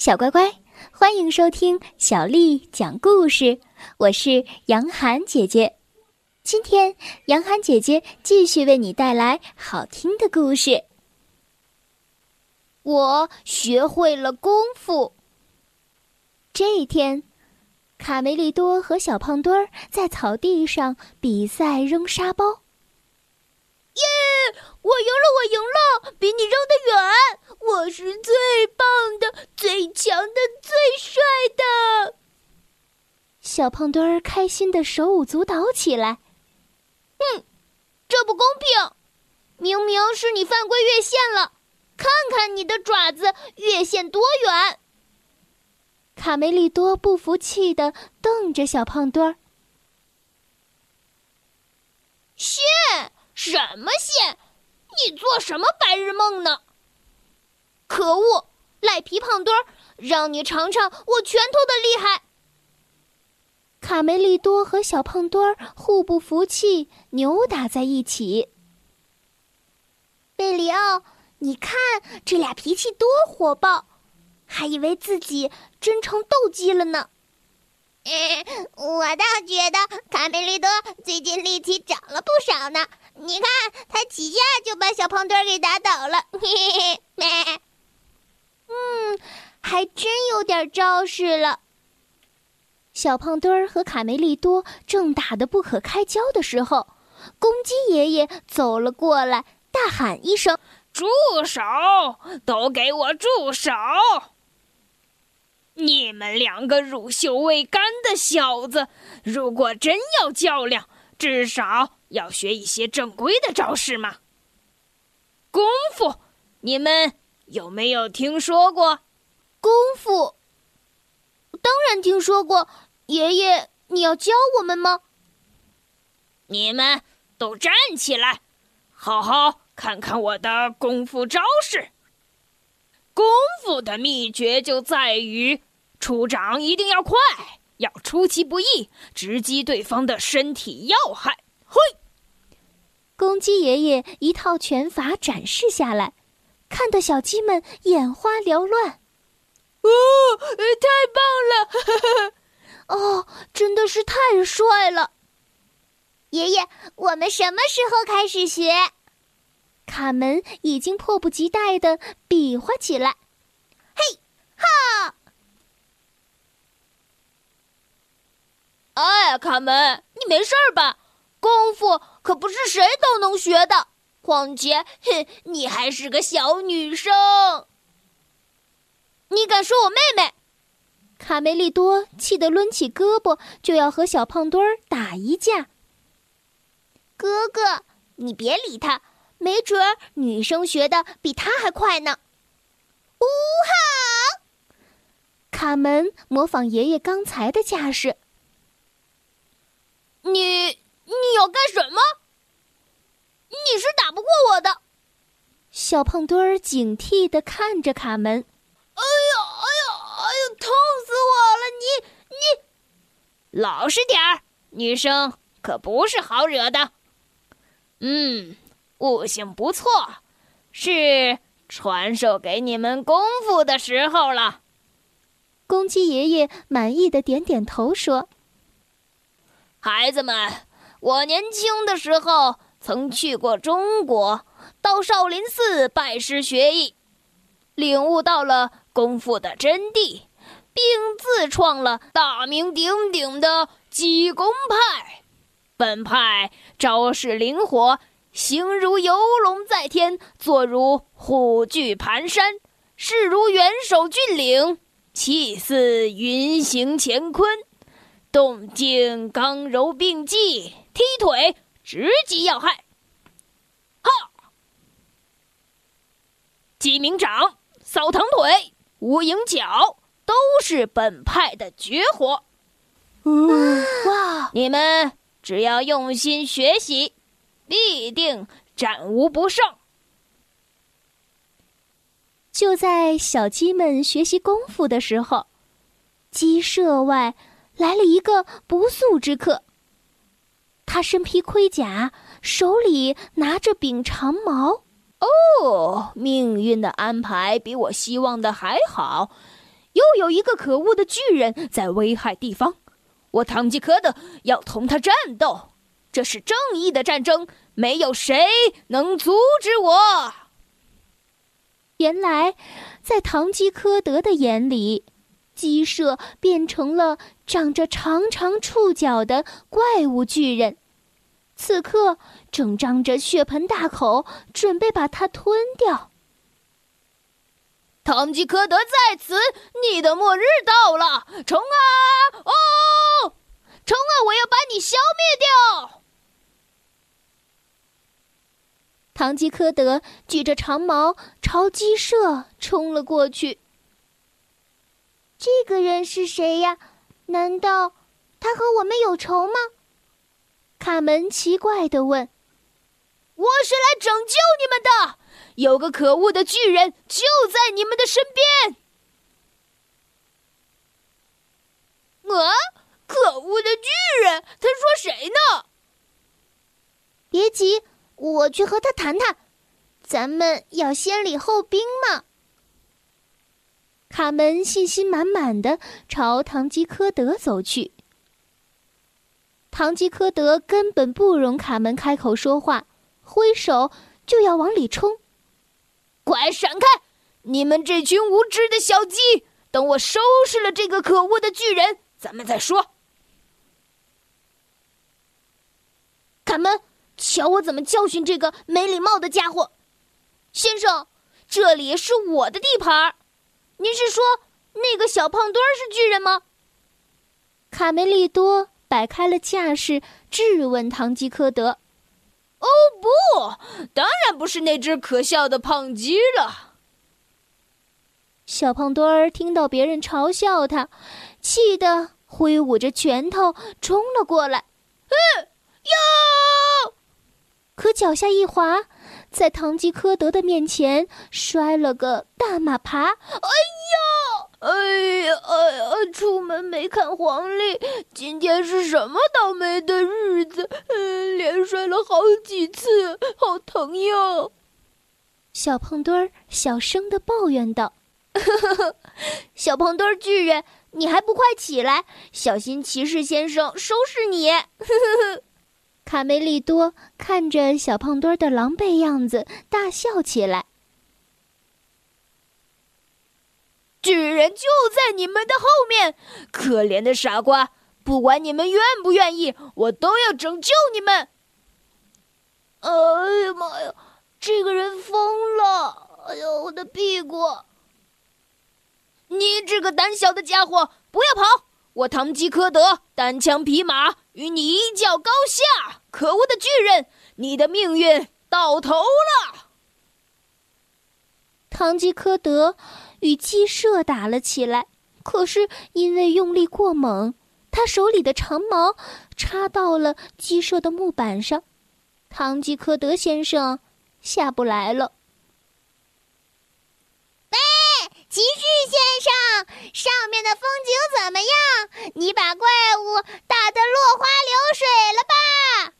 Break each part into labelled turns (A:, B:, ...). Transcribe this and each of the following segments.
A: 小乖乖，欢迎收听小丽讲故事。我是杨涵姐姐，今天杨涵姐姐继续为你带来好听的故事。
B: 我学会了功夫。
A: 这一天，卡梅利多和小胖墩儿在草地上比赛扔沙包。
B: 耶！我赢了！我赢了！比你扔得远！我是最棒的、最强的、最帅的！
A: 小胖墩儿开心的手舞足蹈起来。
B: 哼，这不公平！明明是你犯规越线了，看看你的爪子越线多远！
A: 卡梅利多不服气的瞪着小胖墩儿。
B: 线？什么线？你做什么白日梦呢？可恶，赖皮胖墩儿，让你尝尝我拳头的厉害！
A: 卡梅利多和小胖墩儿互不服气，扭打在一起。
B: 贝里奥，你看这俩脾气多火爆，还以为自己真成斗鸡了呢。我倒觉得卡梅利多最近力气长了不少呢。你看，他几下就把小胖墩儿给打倒了。嘿嘿嘿，嗯，还真有点招式了。
A: 小胖墩儿和卡梅利多正打得不可开交的时候，公鸡爷爷走了过来，大喊一声：“
C: 住手！都给我住手！你们两个乳臭未干的小子，如果真要较量，至少……”要学一些正规的招式嘛？功夫，你们有没有听说过？
B: 功夫，当然听说过。爷爷，你要教我们吗？
C: 你们都站起来，好好看看我的功夫招式。功夫的秘诀就在于出掌一定要快，要出其不意，直击对方的身体要害。嘿！
A: 公鸡爷爷一套拳法展示下来，看得小鸡们眼花缭乱。
B: 哦，太棒了！哦，真的是太帅了！爷爷，我们什么时候开始学？
A: 卡门已经迫不及待的比划起来。
B: 嘿，哈！哎，卡门，你没事吧？功夫可不是谁都能学的，况且，哼，你还是个小女生。你敢说我妹妹？
A: 卡梅利多气得抡起胳膊就要和小胖墩儿打一架。
B: 哥哥，你别理他，没准儿女生学的比他还快呢。呜哈！
A: 卡门模仿爷爷刚才的架势。
B: 你。你要干什么？你是打不过我的。
A: 小胖墩儿警惕的看着卡门。
B: 哎呀，哎呀，哎呀，痛死我了！你
C: 你，老实点儿，女生可不是好惹的。嗯，悟性不错，是传授给你们功夫的时候了。
A: 公鸡爷爷满意的点点头说：“
C: 孩子们。”我年轻的时候曾去过中国，到少林寺拜师学艺，领悟到了功夫的真谛，并自创了大名鼎鼎的济公派。本派招式灵活，形如游龙在天，坐如虎踞盘山，势如元首峻岭，气似云行乾坤，动静刚柔并济。踢腿，直击要害。哈！鸡鸣掌、扫堂腿、无影脚，都是本派的绝活。哇！你们只要用心学习，必定战无不胜。
A: 就在小鸡们学习功夫的时候，鸡舍外来了一个不速之客。他身披盔甲，手里拿着柄长矛。
C: 哦，命运的安排比我希望的还好，又有一个可恶的巨人在危害地方，我唐吉诃德要同他战斗。这是正义的战争，没有谁能阻止我。
A: 原来，在唐吉诃德的眼里，鸡舍变成了长着长长触角的怪物巨人，此刻正张着血盆大口，准备把它吞掉。
C: 堂吉诃德在此，你的末日到了！冲啊！哦，冲啊！我要把你消灭掉！
A: 唐吉诃德举着长矛朝鸡舍冲了过去。
B: 这个人是谁呀？难道他和我们有仇吗？
A: 卡门奇怪的问。
C: “我是来拯救你们的，有个可恶的巨人就在你们的身边。”
D: 啊！可恶的巨人，他说谁呢？
B: 别急。我去和他谈谈，咱们要先礼后兵嘛。
A: 卡门信心满满的朝唐吉诃德走去。堂吉诃德根本不容卡门开口说话，挥手就要往里冲。
C: 快闪开！你们这群无知的小鸡！等我收拾了这个可恶的巨人，咱们再说。
B: 卡门。瞧我怎么教训这个没礼貌的家伙！先生，这里是我的地盘您是说那个小胖墩儿是巨人吗？
A: 卡梅利多摆开了架势，质问唐吉诃德：“
C: 哦，不，当然不是那只可笑的胖鸡了。”
A: 小胖墩儿听到别人嘲笑他，气得挥舞着拳头冲了过来：“
C: 嗯，哟！”
A: 可脚下一滑，在唐吉诃德的面前摔了个大马趴。哎
D: 呀，哎呀，哎呀！出门没看黄历，今天是什么倒霉的日子？嗯，连摔了好几次，好疼哟！
A: 小胖墩儿小声的抱怨道：“
B: 小胖墩儿巨人，你还不快起来，小心骑士先生收拾你！”呵呵呵。
A: 卡梅利多看着小胖墩儿的狼狈样子，大笑起来。
C: 巨人就在你们的后面，可怜的傻瓜！不管你们愿不愿意，我都要拯救你们。
D: 哎呀妈呀，这个人疯了！哎呦，我的屁股！
C: 你这个胆小的家伙，不要跑！我堂吉诃德单枪匹马与你一较高下！可恶的巨人，你的命运到头了！
A: 堂吉诃德与鸡舍打了起来，可是因为用力过猛，他手里的长矛插到了鸡舍的木板上，堂吉诃德先生下不来了。
B: 喂骑士先生，上面的风景怎么样？你把怪物打得落花流水了吧？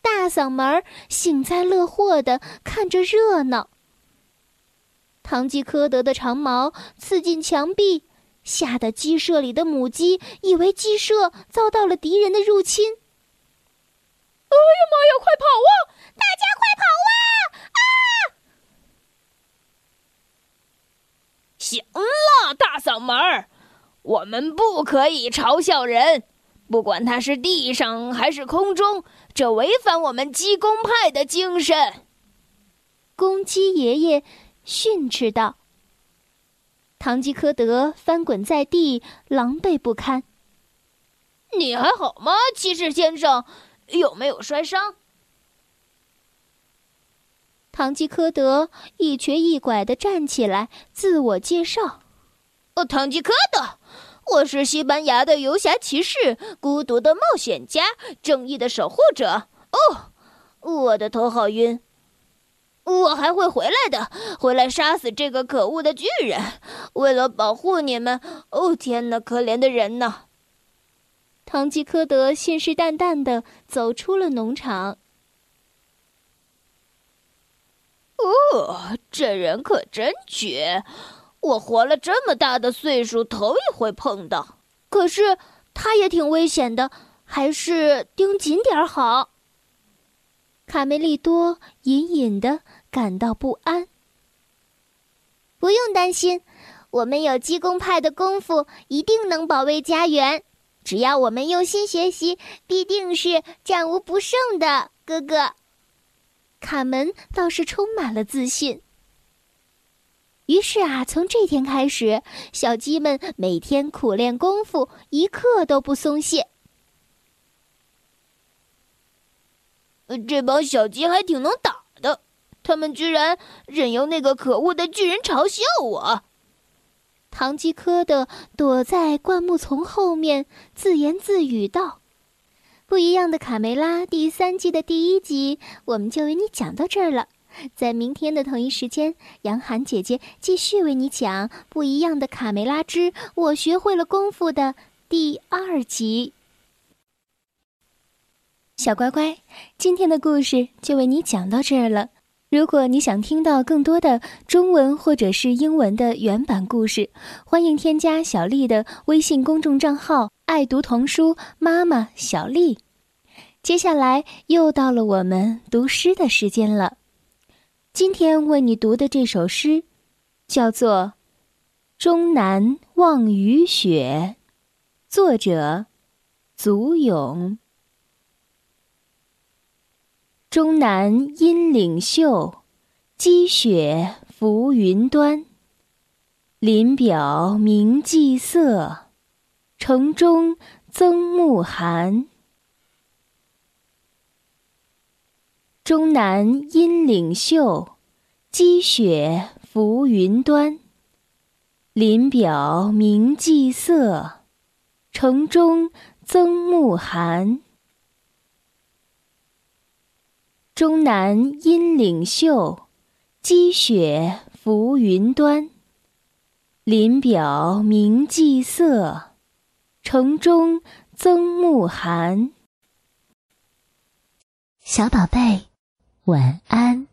A: 大嗓门幸灾乐祸的看着热闹。堂吉诃德的长矛刺进墙壁，吓得鸡舍里的母鸡以为鸡舍遭到了敌人的入侵。
C: 哎呀妈呀！快跑啊！
B: 大家快跑啊！啊！
C: 行了，大嗓门儿，我们不可以嘲笑人，不管他是地上还是空中，这违反我们鸡公派的精神。
A: 公鸡爷爷训斥道。堂吉诃德翻滚在地，狼狈不堪。
D: 你还好吗，骑士先生？有没有摔伤？
A: 堂吉诃德一瘸一拐的站起来，自我介绍：“
D: 哦，堂吉诃德，我是西班牙的游侠骑士，孤独的冒险家，正义的守护者。哦，我的头好晕，我还会回来的，回来杀死这个可恶的巨人，为了保护你们。哦，天哪，可怜的人呐！”
A: 堂吉诃德信誓旦旦的走出了农场。
D: 哦，这人可真绝！
C: 我活了这么大的岁数，头一回碰到。
A: 可是他也挺危险的，还是盯紧点儿好。卡梅利多隐隐的感到不安。
B: 不用担心，我们有鸡公派的功夫，一定能保卫家园。只要我们用心学习，必定是战无不胜的。哥哥，
A: 卡门倒是充满了自信。于是啊，从这天开始，小鸡们每天苦练功夫，一刻都不松懈。
C: 呃这帮小鸡还挺能打的，他们居然任由那个可恶的巨人嘲笑我。
A: 唐吉诃德躲在灌木丛后面，自言自语道：“不一样的卡梅拉第三季的第一集，我们就为你讲到这儿了。”在明天的同一时间，杨涵姐姐继续为你讲《不一样的卡梅拉之我学会了功夫》的第二集。小乖乖，今天的故事就为你讲到这儿了。如果你想听到更多的中文或者是英文的原版故事，欢迎添加小丽的微信公众账号“爱读童书妈妈小丽”。接下来又到了我们读诗的时间了。今天为你读的这首诗，叫做《终南望雨雪》，作者祖咏。终南阴岭秀，积雪浮云端。林表明霁色，城中增暮寒。终南阴岭秀，积雪浮云端。林表明霁色，城中增暮寒。终南阴岭秀，积雪浮云端。林表明霁色，城中增暮寒。小宝贝。晚安。